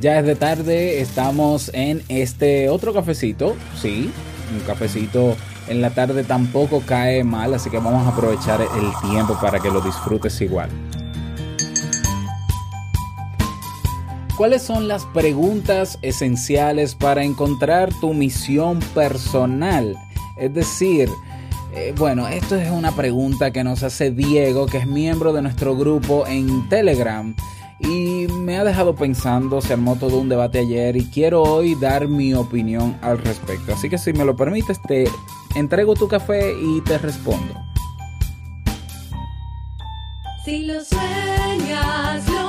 Ya es de tarde, estamos en este otro cafecito, sí, un cafecito en la tarde tampoco cae mal, así que vamos a aprovechar el tiempo para que lo disfrutes igual. ¿Cuáles son las preguntas esenciales para encontrar tu misión personal? Es decir, eh, bueno, esto es una pregunta que nos hace Diego, que es miembro de nuestro grupo en Telegram. Y me ha dejado pensando, se armó todo un debate ayer y quiero hoy dar mi opinión al respecto. Así que si me lo permites, te entrego tu café y te respondo. Si lo sueñas, lo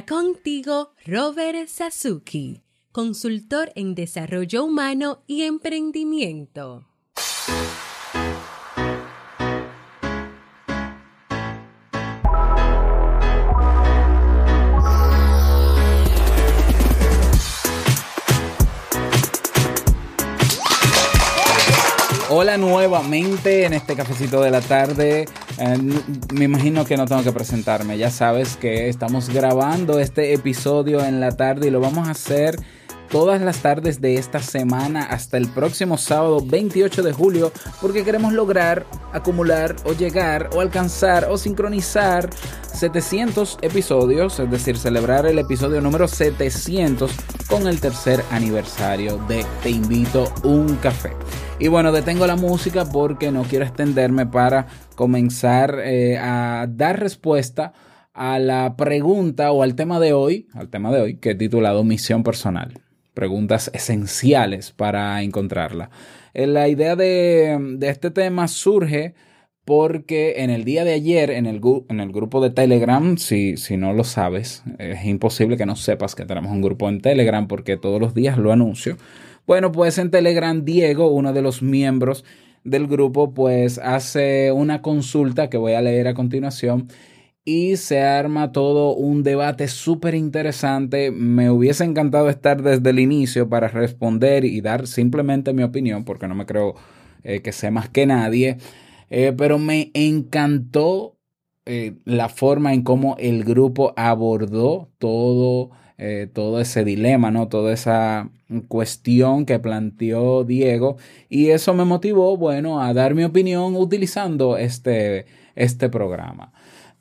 contigo, Robert Sasuki, consultor en desarrollo humano y emprendimiento. Hola nuevamente en este cafecito de la tarde. Eh, me imagino que no tengo que presentarme. Ya sabes que estamos grabando este episodio en la tarde y lo vamos a hacer todas las tardes de esta semana hasta el próximo sábado 28 de julio porque queremos lograr acumular o llegar o alcanzar o sincronizar 700 episodios, es decir, celebrar el episodio número 700 con el tercer aniversario de Te invito un café. Y bueno, detengo la música porque no quiero extenderme para comenzar eh, a dar respuesta a la pregunta o al tema de hoy, al tema de hoy que he titulado Misión Personal preguntas esenciales para encontrarla. Eh, La idea de, este tema surge porque en el día de ayer, en el, en el grupo de Telegram, si, si, no lo sabes, es imposible que no sepas que tenemos un grupo en Telegram porque todos los días lo anuncio. Bueno, pues en Telegram Diego, uno de los miembros del grupo, pues hace una consulta que voy a leer a continuación y se arma todo un debate súper interesante. Me hubiese encantado estar desde el inicio para responder y dar simplemente mi opinión, porque no me creo eh, que sé más que nadie, eh, pero me encantó eh, la forma en cómo el grupo abordó todo, todo ese dilema, ¿no? Toda esa cuestión que planteó Diego y eso me motivó, bueno, a dar mi opinión utilizando este, este programa.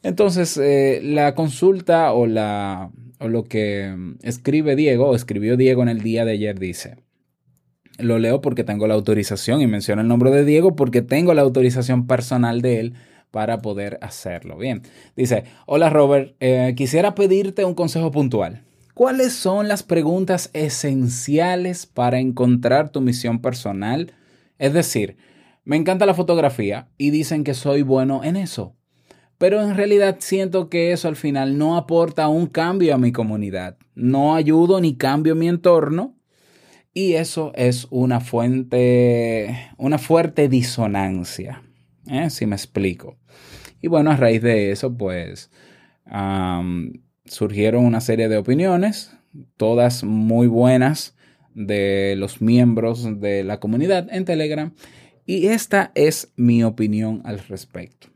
Entonces, eh, la consulta o, la, o lo que escribe Diego, o escribió Diego en el día de ayer, dice, lo leo porque tengo la autorización y menciono el nombre de Diego porque tengo la autorización personal de él para poder hacerlo. Bien, dice, hola Robert, eh, quisiera pedirte un consejo puntual. ¿Cuáles son las preguntas esenciales para encontrar tu misión personal? Es decir, me encanta la fotografía y dicen que soy bueno en eso pero en realidad siento que eso al final no aporta un cambio a mi comunidad. No ayudo ni cambio mi entorno y eso es una fuente, una fuerte disonancia, ¿eh? si me explico. Y bueno, a raíz de eso, pues surgieron una serie de opiniones, todas muy buenas de los miembros de la comunidad en Telegram y esta es mi opinión al respecto.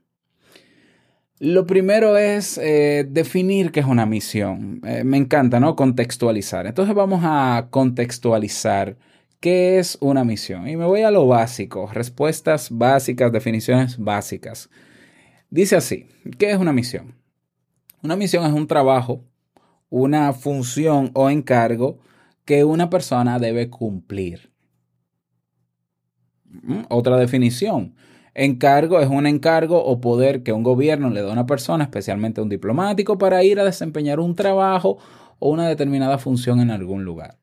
Lo primero es eh, definir qué es una misión. Eh, me encanta, ¿no? Contextualizar. Entonces vamos a contextualizar qué es una misión. Y me voy a lo básico, respuestas básicas, definiciones básicas. Dice así, ¿qué es una misión? Una misión es un trabajo, una función o encargo que una persona debe cumplir. Otra definición Encargo es un encargo o poder que un gobierno le da a una persona, especialmente a un diplomático, para ir a desempeñar un trabajo o una determinada función en algún lugar.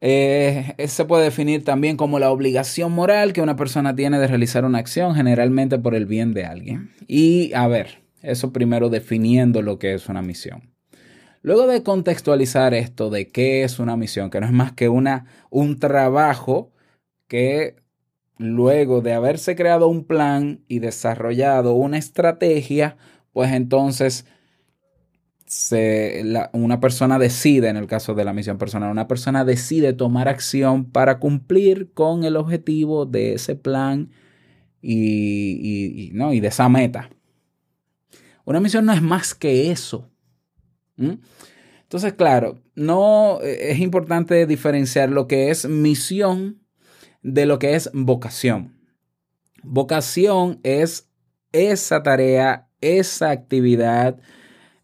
Eh, se puede definir también como la obligación moral que una persona tiene de realizar una acción, generalmente por el bien de alguien. Y a ver, eso primero definiendo lo que es una misión. Luego de contextualizar esto de qué es una misión, que no es más que una, un trabajo que luego de haberse creado un plan y desarrollado una estrategia, pues entonces se, una persona decide, en el caso de la misión personal, una persona decide tomar acción para cumplir con el objetivo de ese plan y, ¿no? y de esa meta. Una misión no es más que eso. Entonces, claro, no eh, es importante diferenciar lo que es misión de lo que es vocación. Vocación es esa tarea, esa actividad,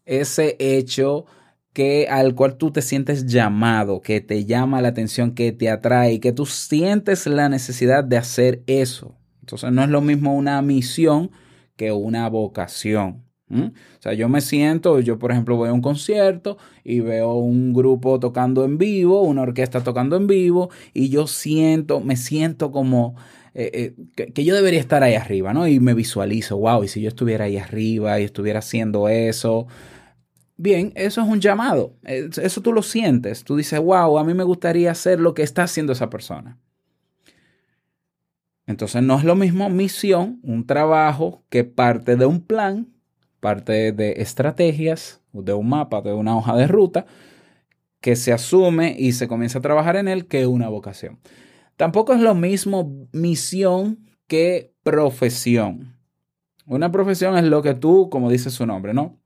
ese hecho que al cual tú te sientes llamado, que te llama la atención, que te atrae que tú sientes la necesidad de hacer eso. Entonces no es lo mismo una misión que una vocación. ¿M? O sea, yo me siento, yo por ejemplo voy a un concierto y veo un grupo tocando en vivo, una orquesta tocando en vivo y yo siento, me siento como eh, eh, que, que yo debería estar ahí arriba, ¿no? Y me visualizo, wow, y si yo estuviera ahí arriba y estuviera haciendo eso. Bien, eso es un llamado, Es- eso tú lo sientes, tú dices, wow, a mí me gustaría hacer lo que está haciendo esa persona. Entonces no es lo mismo misión, un trabajo que parte de un plan, parte de estrategias, de un mapa, de una hoja de ruta, que se asume y se comienza a trabajar en él que una vocación. Tampoco es lo mismo misión que profesión. Una profesión es lo que tú, como dice su nombre, ¿no?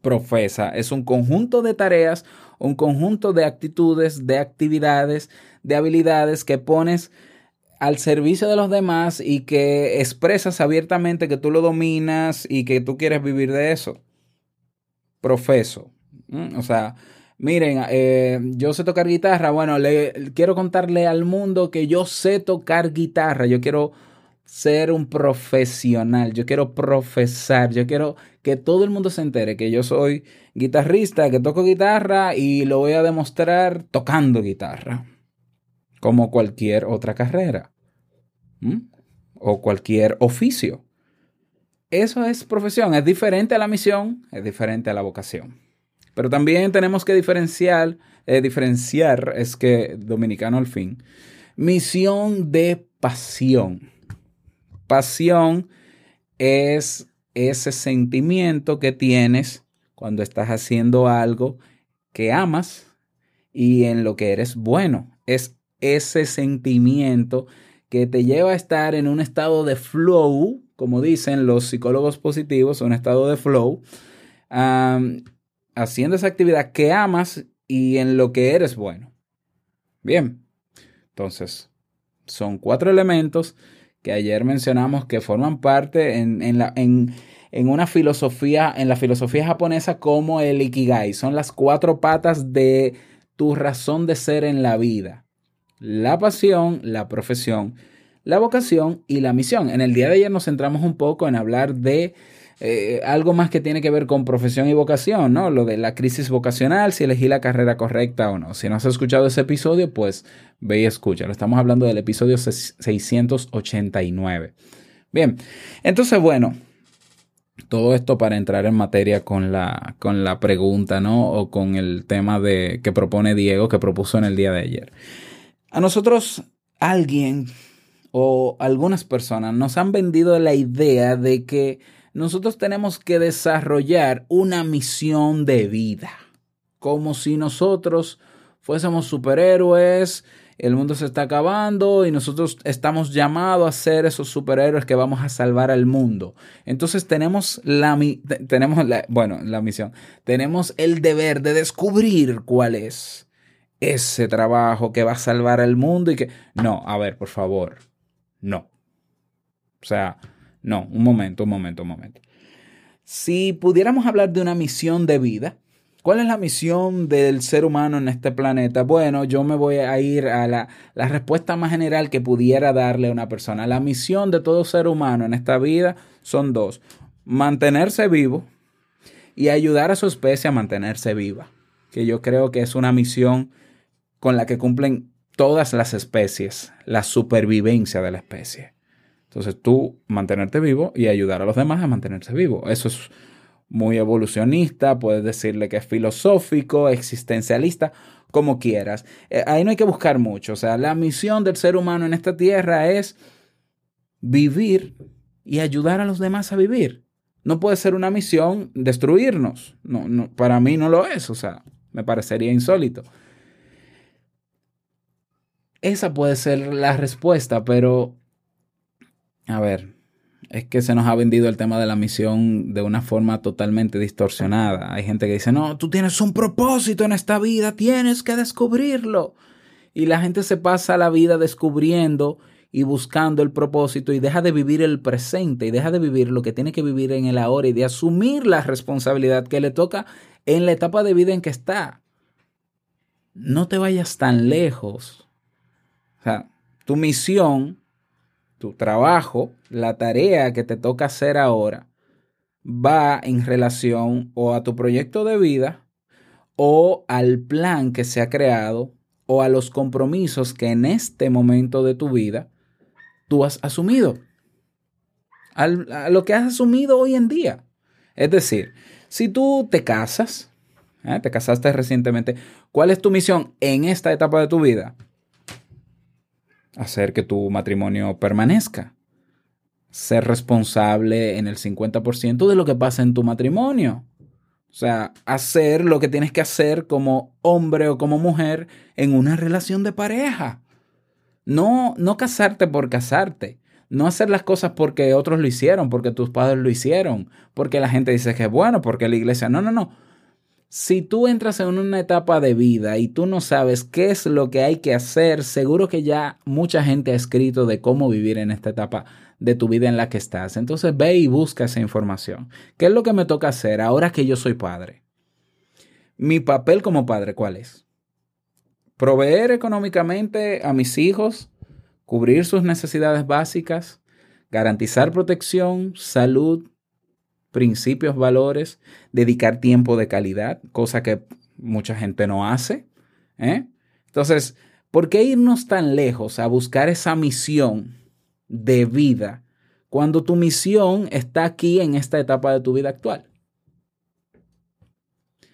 Profesa. Es un conjunto de tareas, un conjunto de actitudes, de actividades, de habilidades que pones al servicio de los demás y que expresas abiertamente que tú lo dominas y que tú quieres vivir de eso. Profeso. ¿Mm? O sea, miren, eh, yo sé tocar guitarra. Bueno, le, quiero contarle al mundo que yo sé tocar guitarra. Yo quiero ser un profesional. Yo quiero profesar. Yo quiero que todo el mundo se entere que yo soy guitarrista, que toco guitarra y lo voy a demostrar tocando guitarra como cualquier otra carrera ¿m? o cualquier oficio. Eso es profesión, es diferente a la misión, es diferente a la vocación. Pero también tenemos que diferenciar, eh, diferenciar, es que dominicano al fin, misión de pasión. Pasión es ese sentimiento que tienes cuando estás haciendo algo que amas y en lo que eres bueno. Es ese sentimiento que te lleva a estar en un estado de flow, como dicen los psicólogos positivos, un estado de flow, haciendo esa actividad que amas y en lo que eres bueno. Bien, entonces, son cuatro elementos que ayer mencionamos que forman parte en, en, la, en, en una filosofía, en la filosofía japonesa como el Ikigai. Son las cuatro patas de tu razón de ser en la vida la pasión, la profesión, la vocación y la misión. En el día de ayer nos centramos un poco en hablar de eh, algo más que tiene que ver con profesión y vocación, ¿no? Lo de la crisis vocacional, si elegí la carrera correcta o no. Si no has escuchado ese episodio, pues ve y escúchalo. Estamos hablando del episodio 689. Bien, entonces, bueno, todo esto para entrar en materia con la, con la pregunta, ¿no? O con el tema de, que propone Diego, que propuso en el día de ayer. A nosotros alguien o algunas personas nos han vendido la idea de que nosotros tenemos que desarrollar una misión de vida, como si nosotros fuésemos superhéroes, el mundo se está acabando y nosotros estamos llamados a ser esos superhéroes que vamos a salvar al mundo. Entonces tenemos la, tenemos la, bueno, la misión, tenemos el deber de descubrir cuál es ese trabajo que va a salvar al mundo y que... No, a ver, por favor, no. O sea, no, un momento, un momento, un momento. Si pudiéramos hablar de una misión de vida, ¿cuál es la misión del ser humano en este planeta? Bueno, yo me voy a ir a la, la respuesta más general que pudiera darle a una persona. La misión de todo ser humano en esta vida son dos. Mantenerse vivo y ayudar a su especie a mantenerse viva. Que yo creo que es una misión con la que cumplen todas las especies, la supervivencia de la especie. Entonces tú mantenerte vivo y ayudar a los demás a mantenerse vivo. Eso es muy evolucionista, puedes decirle que es filosófico, existencialista, como quieras. Eh, ahí no hay que buscar mucho. O sea, la misión del ser humano en esta tierra es vivir y ayudar a los demás a vivir. No puede ser una misión destruirnos. No, no, para mí no lo es. O sea, me parecería insólito. Esa puede ser la respuesta, pero a ver, es que se nos ha vendido el tema de la misión de una forma totalmente distorsionada. Hay gente que dice, no, tú tienes un propósito en esta vida, tienes que descubrirlo. Y la gente se pasa la vida descubriendo y buscando el propósito y deja de vivir el presente y deja de vivir lo que tiene que vivir en el ahora y de asumir la responsabilidad que le toca en la etapa de vida en que está. No te vayas tan lejos. O sea, tu misión tu trabajo, la tarea que te toca hacer ahora, va en relación o a tu proyecto de vida o al plan que se ha creado o a los compromisos que en este momento de tu vida tú has asumido. a lo que has asumido hoy en día. Es decir, si tú te casas, ¿eh? te casaste recientemente, ¿cuál es tu misión en esta etapa de tu vida? Hacer que tu matrimonio permanezca. Ser responsable en el 50% de lo que pasa en tu matrimonio. O sea, hacer lo que tienes que hacer como hombre o como mujer en una relación de pareja. No, no casarte por casarte. No hacer las cosas porque otros lo hicieron, porque tus padres lo hicieron, porque la gente dice que es bueno, porque la iglesia. No, no, no si tú entras en una etapa de vida y tú no sabes qué es lo que hay que hacer, seguro que ya mucha gente ha escrito de cómo vivir en esta etapa de tu vida en la que estás. Entonces ve y busca esa información. ¿Qué es lo que me toca hacer ahora que yo soy padre? Mi papel como padre, ¿cuál es? Proveer económicamente a mis hijos, cubrir sus necesidades básicas, garantizar protección, salud, principios, valores, dedicar tiempo de calidad, cosa que mucha gente no hace. ¿eh? Entonces, ¿por qué irnos tan lejos a buscar esa misión de vida cuando tu misión está aquí en esta etapa de tu vida actual?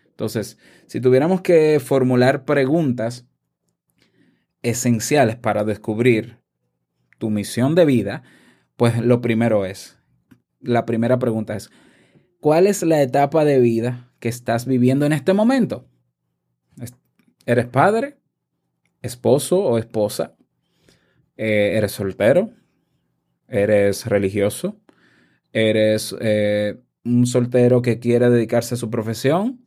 Entonces, si tuviéramos que formular preguntas esenciales para descubrir tu misión de vida, pues lo primero es, la primera pregunta es, ¿Cuál es la etapa de vida que estás viviendo en este momento? ¿Eres padre? ¿Esposo o esposa? Eh, ¿Eres soltero? ¿Eres religioso? ¿Eres eh, un soltero que quiere dedicarse a su profesión?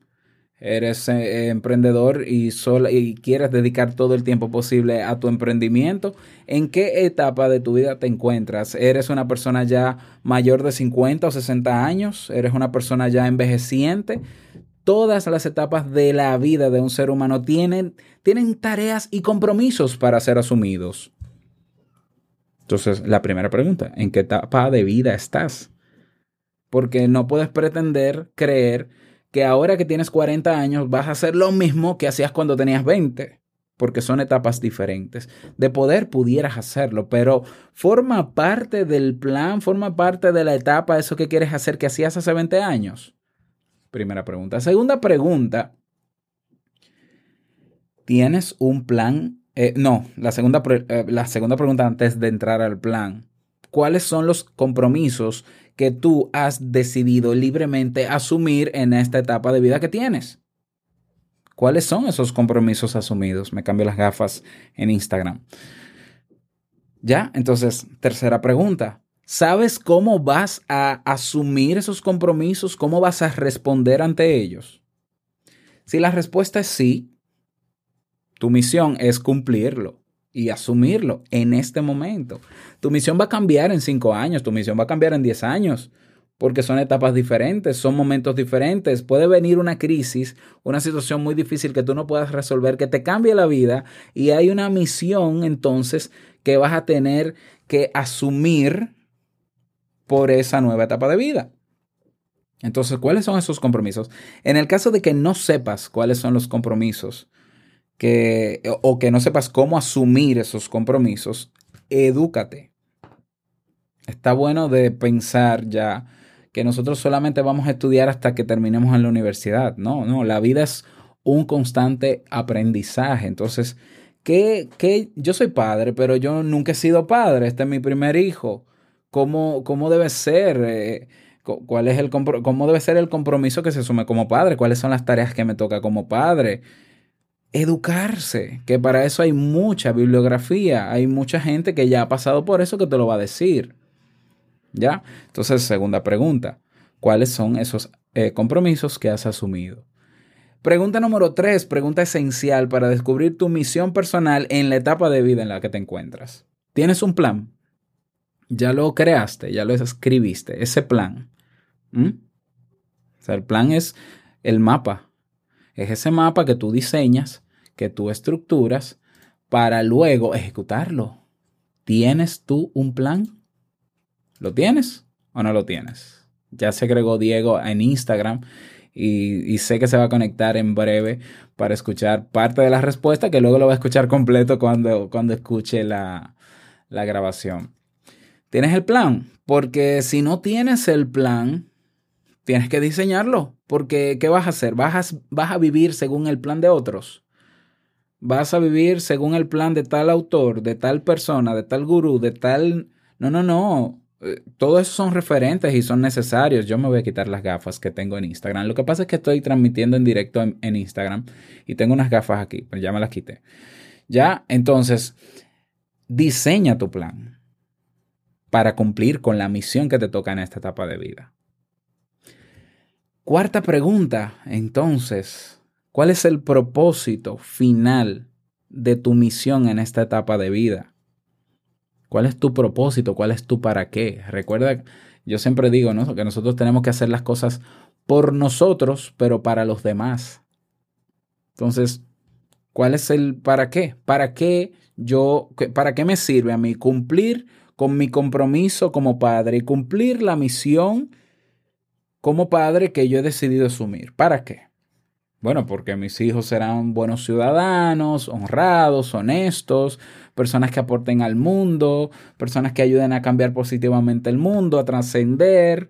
Eres eh, emprendedor y, y quieres dedicar todo el tiempo posible a tu emprendimiento, ¿en qué etapa de tu vida te encuentras? ¿Eres una persona ya mayor de 50 o 60 años? ¿Eres una persona ya envejeciente? Todas las etapas de la vida de un ser humano tienen, tienen tareas y compromisos para ser asumidos. Entonces, la primera pregunta, ¿en qué etapa de vida estás? Porque no puedes pretender creer que ahora que tienes 40 años vas a hacer lo mismo que hacías cuando tenías 20, porque son etapas diferentes. De poder pudieras hacerlo, pero forma parte del plan, forma parte de la etapa, eso que quieres hacer que hacías hace 20 años. Primera pregunta. Segunda pregunta. ¿Tienes un plan? Eh, no, la segunda, eh, la segunda pregunta antes de entrar al plan. ¿Cuáles son los compromisos que tú has decidido libremente asumir en esta etapa de vida que tienes. ¿Cuáles son esos compromisos asumidos? Me cambio las gafas en Instagram. Ya, entonces, tercera pregunta. ¿Sabes cómo vas a asumir esos compromisos? ¿Cómo vas a responder ante ellos? Si la respuesta es sí, tu misión es cumplirlo y asumirlo en este momento. Tu misión va a cambiar en cinco años, tu misión va a cambiar en diez años, porque son etapas diferentes, son momentos diferentes. Puede venir una crisis, una situación muy difícil que tú no puedas resolver, que te cambie la vida y hay una misión entonces que vas a tener que asumir por esa nueva etapa de vida. Entonces, ¿cuáles son esos compromisos? En el caso de que no sepas cuáles son los compromisos, que, o que no sepas cómo asumir esos compromisos, edúcate. Está bueno de pensar ya que nosotros solamente vamos a estudiar hasta que terminemos en la universidad. No, no, la vida es un constante aprendizaje. Entonces, ¿qué, qué? yo soy padre, pero yo nunca he sido padre, este es mi primer hijo. ¿Cómo, cómo debe ser? Eh, cu- ¿Cuál es el cómo debe ser el compromiso que se asume como padre? ¿Cuáles son las tareas que me toca como padre? Educarse, que para eso hay mucha bibliografía, hay mucha gente que ya ha pasado por eso que te lo va a decir. ¿Ya? Entonces, segunda pregunta, ¿cuáles son esos eh, compromisos que has asumido? Pregunta número tres, pregunta esencial para descubrir tu misión personal en la etapa de vida en la que te encuentras. ¿Tienes un plan? Ya lo creaste, ya lo escribiste, ese plan. ¿Mm? O sea, el plan es el mapa. Es ese mapa que tú diseñas, que tú estructuras para luego ejecutarlo. ¿Tienes tú un plan? ¿Lo tienes o no lo tienes? Ya se agregó Diego en Instagram y, sé que se va a conectar en breve para escuchar parte de la respuesta que luego lo va a escuchar completo cuando, cuando escuche la, la grabación. ¿Tienes el plan? Porque si no tienes el plan, tienes que diseñarlo. Porque ¿qué vas a hacer? ¿Vas a, vivir según el plan de otros? ¿Vas a vivir según el plan de tal autor, de tal persona, de tal gurú, de tal... No, no, no. Eh, Todos esos son referentes y son necesarios. Yo me voy a quitar las gafas que tengo en Instagram. Lo que pasa es que estoy transmitiendo en directo en, Instagram y tengo unas gafas aquí, pero ya me las quité. Ya, entonces, diseña tu plan para cumplir con la misión que te toca en esta etapa de vida. Cuarta pregunta, entonces, ¿cuál es el propósito final de tu misión en esta etapa de vida? ¿Cuál es tu propósito? ¿Cuál es tu para qué? Recuerda, yo siempre digo, ¿no? Que nosotros tenemos que hacer las cosas por nosotros, pero para los demás. Entonces, ¿cuál es el para qué? ¿Para qué yo, para qué me sirve a mí cumplir con mi compromiso como padre y cumplir la misión como padre que yo he decidido asumir? ¿Para qué? Bueno, porque mis hijos serán buenos ciudadanos, honrados, honestos, personas que aporten al mundo, personas que ayuden a cambiar positivamente el mundo, a trascender.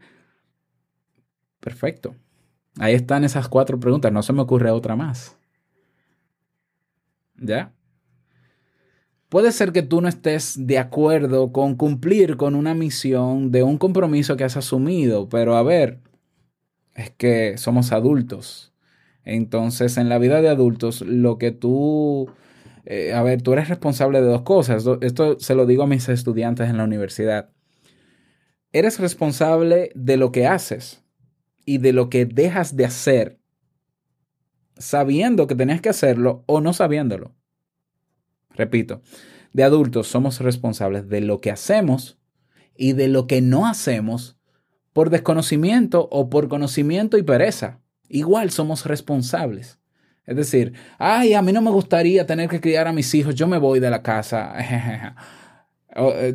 Perfecto. Ahí están esas cuatro preguntas. No se me ocurre otra más. ¿Ya? Puede ser que tú no estés de acuerdo con cumplir con una misión de un compromiso que has asumido, pero a ver, es que somos adultos. Entonces, en la vida de adultos, lo que tú, eh, a ver, tú eres responsable de dos cosas. Esto se lo digo a mis estudiantes en la universidad. Eres responsable de lo que haces y de lo que dejas de hacer, sabiendo que tenías que hacerlo o no sabiéndolo. Repito, de adultos somos responsables de lo que hacemos y de lo que no hacemos por desconocimiento o por conocimiento y pereza. Igual somos responsables. Es decir, ay, a mí no me gustaría tener que criar a mis hijos, yo me voy de la casa.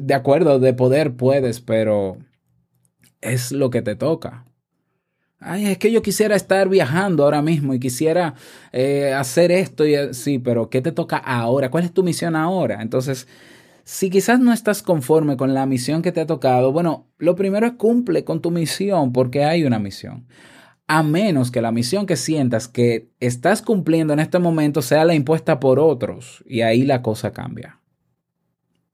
De acuerdo, de poder puedes, pero es lo que te toca. Ay, es que yo quisiera estar viajando ahora mismo y quisiera eh, hacer esto y sí, pero ¿qué te toca ahora? ¿Cuál es tu misión ahora? Entonces, si quizás no estás conforme con la misión que te ha tocado, bueno, lo primero es cumple con tu misión porque hay una misión. A menos que la misión que sientas que estás cumpliendo en este momento sea la impuesta por otros y ahí la cosa cambia.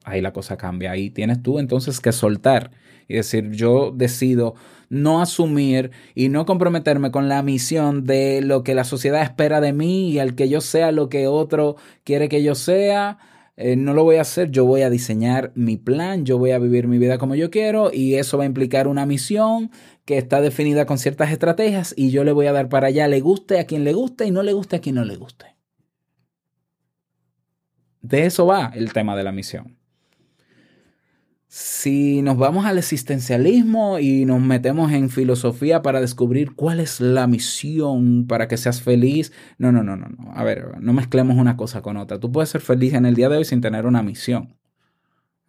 Ahí la cosa cambia. Ahí tienes tú entonces que soltar y decir, yo decido no asumir y no comprometerme con la misión de lo que la sociedad espera de mí y al que yo sea lo que otro quiere que yo sea. Eh, no lo voy a hacer, yo voy a diseñar mi plan, yo voy a vivir mi vida como yo quiero y eso va a implicar una misión que está definida con ciertas estrategias y yo le voy a dar para allá, le guste a quien le guste y no le guste a quien no le guste. De eso va el tema de la misión. Si nos vamos al existencialismo y nos metemos en filosofía para descubrir cuál es la misión para que seas feliz, no, no, no, no, no. A ver, no mezclemos una cosa con otra. Tú puedes ser feliz en el día de hoy sin tener una misión.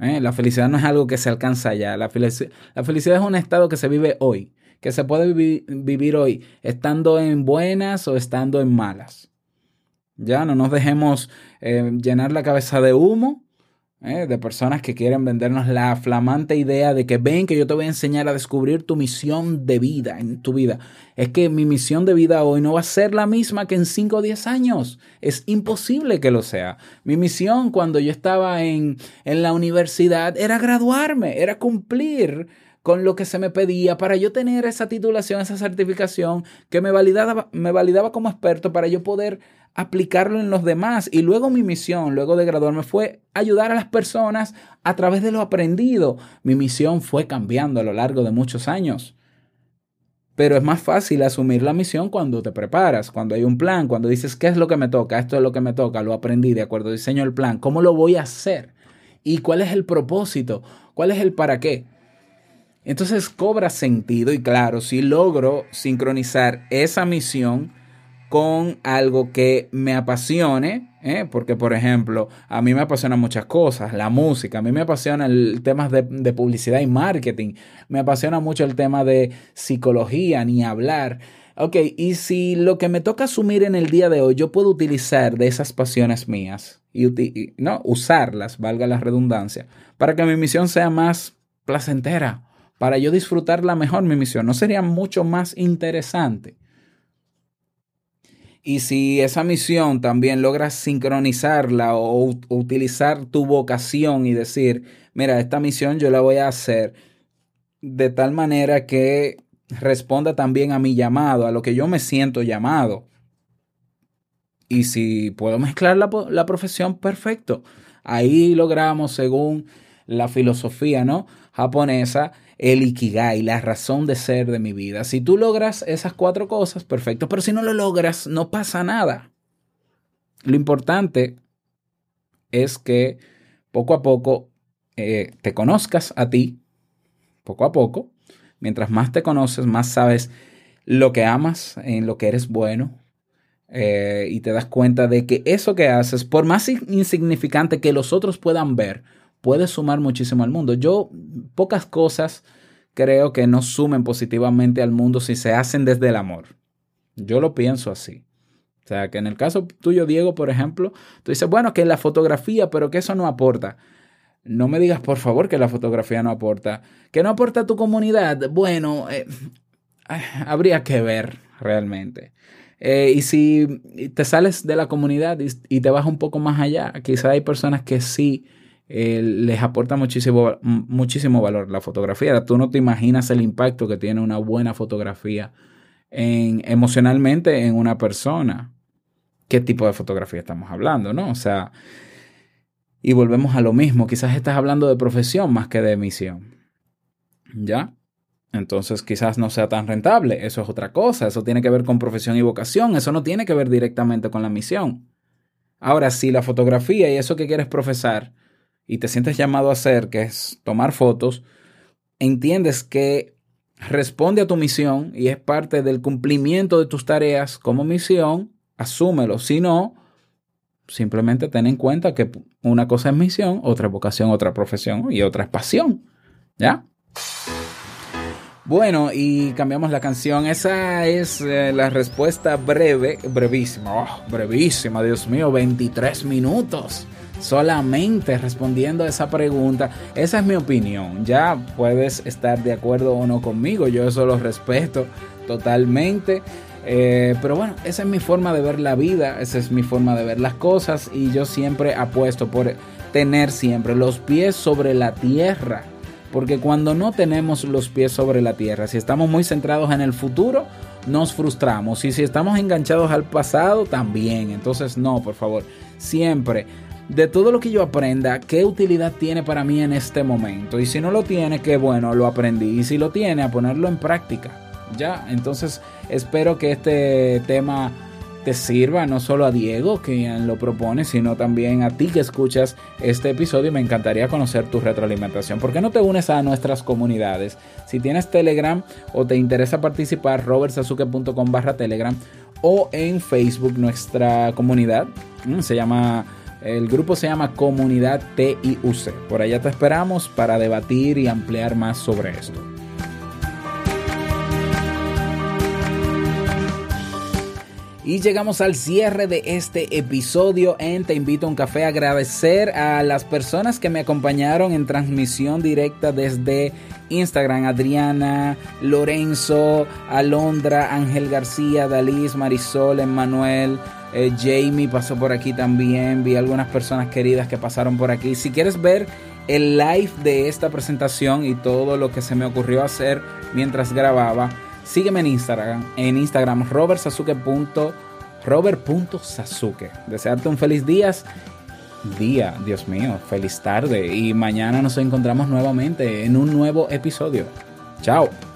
¿Eh? La felicidad no es algo que se alcanza ya. La, felici la felicidad es un estado que se vive hoy, que se puede vi vivir hoy, estando en buenas o estando en malas. Ya no nos dejemos eh, llenar la cabeza de humo ¿eh? de personas que quieren vendernos la flamante idea de que ven que yo te voy a enseñar a descubrir tu misión de vida en tu vida. Es que mi misión de vida hoy no va a ser la misma que en 5 o 10 años. Es imposible que lo sea. Mi misión cuando yo estaba en, en la universidad era graduarme, era cumplir con lo que se me pedía para yo tener esa titulación, esa certificación que me validaba, me validaba como experto para yo poder aplicarlo en los demás. Y luego mi misión, luego de graduarme, fue ayudar a las personas a través de lo aprendido. Mi misión fue cambiando a lo largo de muchos años. Pero es más fácil asumir la misión cuando te preparas, cuando hay un plan, cuando dices, ¿qué es lo que me toca? Esto es lo que me toca, lo aprendí, de acuerdo, diseño el plan, ¿cómo lo voy a hacer? ¿Y cuál es el propósito? ¿Cuál es el para qué? Entonces cobra sentido y claro, si logro sincronizar esa misión con algo que me apasione, ¿eh? porque por ejemplo, a mí me apasionan muchas cosas, la música, a mí me apasiona el tema de, publicidad y marketing, me apasiona mucho el tema de psicología, ni hablar. Ok, y si lo que me toca asumir en el día de hoy, yo puedo utilizar de esas pasiones mías y, y no usarlas, valga la redundancia, para que mi misión sea más placentera, para yo disfrutarla mejor mi misión, ¿no sería mucho más interesante? Y si esa misión también logras sincronizarla o, utilizar tu vocación y decir, mira, esta misión yo la voy a hacer de tal manera que responda también a mi llamado, a lo que yo me siento llamado. Y si puedo mezclar la, la profesión, perfecto. Ahí logramos, según la filosofía ¿no? japonesa, el ikigai, la razón de ser de mi vida. Si tú logras esas cuatro cosas, perfecto, pero si no lo logras, no pasa nada. Lo importante es que poco a poco eh, te conozcas a ti, poco a poco. Mientras más te conoces, más sabes lo que amas, en lo que eres bueno, eh, y te das cuenta de que eso que haces, por más insignificante que los otros puedan ver, puede sumar muchísimo al mundo. Yo pocas cosas creo que no sumen positivamente al mundo si se hacen desde el amor. Yo lo pienso así. O sea, que en el caso tuyo, Diego, por ejemplo, tú dices, bueno, que la fotografía, pero que eso no aporta. No me digas, por favor, que la fotografía no aporta. ¿Que no aporta a tu comunidad? Bueno, eh, habría que ver realmente. Eh, y si te sales de la comunidad y, te vas un poco más allá, quizá hay personas que sí eh, les aporta muchísimo, muchísimo valor la fotografía. Tú no te imaginas el impacto que tiene una buena fotografía en, emocionalmente en una persona. ¿Qué tipo de fotografía estamos hablando? ¿no? O sea, y volvemos a lo mismo. Quizás estás hablando de profesión más que de misión. ¿Ya? Entonces quizás no sea tan rentable. Eso es otra cosa. Eso tiene que ver con profesión y vocación. Eso no tiene que ver directamente con la misión. Ahora, si la fotografía y eso que quieres profesar y te sientes llamado a hacer, que es tomar fotos, entiendes que responde a tu misión y es parte del cumplimiento de tus tareas como misión, asúmelo. Si no, simplemente ten en cuenta que una cosa es misión, otra es vocación, otra profesión y otra es pasión. ¿Ya? Bueno, y cambiamos la canción. Esa es eh, la respuesta breve, brevísima, oh, brevísima, Dios mío, 23 minutos solamente respondiendo a esa pregunta. Esa es mi opinión. Ya puedes estar de acuerdo o no conmigo. Yo eso lo respeto totalmente. Eh, pero bueno, esa es mi forma de ver la vida, esa es mi forma de ver las cosas y yo siempre apuesto por tener siempre los pies sobre la tierra. Porque cuando no tenemos los pies sobre la tierra, si estamos muy centrados en el futuro, nos frustramos. Y si estamos enganchados al pasado, también. Entonces, no, por favor, siempre de todo lo que yo aprenda, qué utilidad tiene para mí en este momento. Y si no lo tiene, qué bueno, lo aprendí. Y si lo tiene, a ponerlo en práctica. Ya, entonces espero que este tema te sirva no solo a Diego, quien lo propone, sino también a ti que escuchas este episodio y me encantaría conocer tu retroalimentación. ¿Por qué no te unes a nuestras comunidades? Si tienes Telegram o te interesa participar, robertsazuke.com barra Telegram o en Facebook nuestra comunidad, mm, se llama el grupo se llama Comunidad TIUC. Por allá te esperamos para debatir y ampliar más sobre esto. Y llegamos al cierre de este episodio en Te invito a un café. Agradecer a las personas que me acompañaron en transmisión directa desde Instagram. Adriana, Lorenzo, Alondra, Ángel García, Dalis, Marisol, Emmanuel. Eh, Jamie pasó por aquí también. Vi algunas personas queridas que pasaron por aquí. Si quieres ver el live de esta presentación y todo lo que se me ocurrió hacer mientras grababa, sígueme en Instagram, en Instagram robertsasuke.robert.sasuke. Desearte un feliz día, día, Dios mío, feliz tarde y mañana nos encontramos nuevamente en un nuevo episodio. Chao.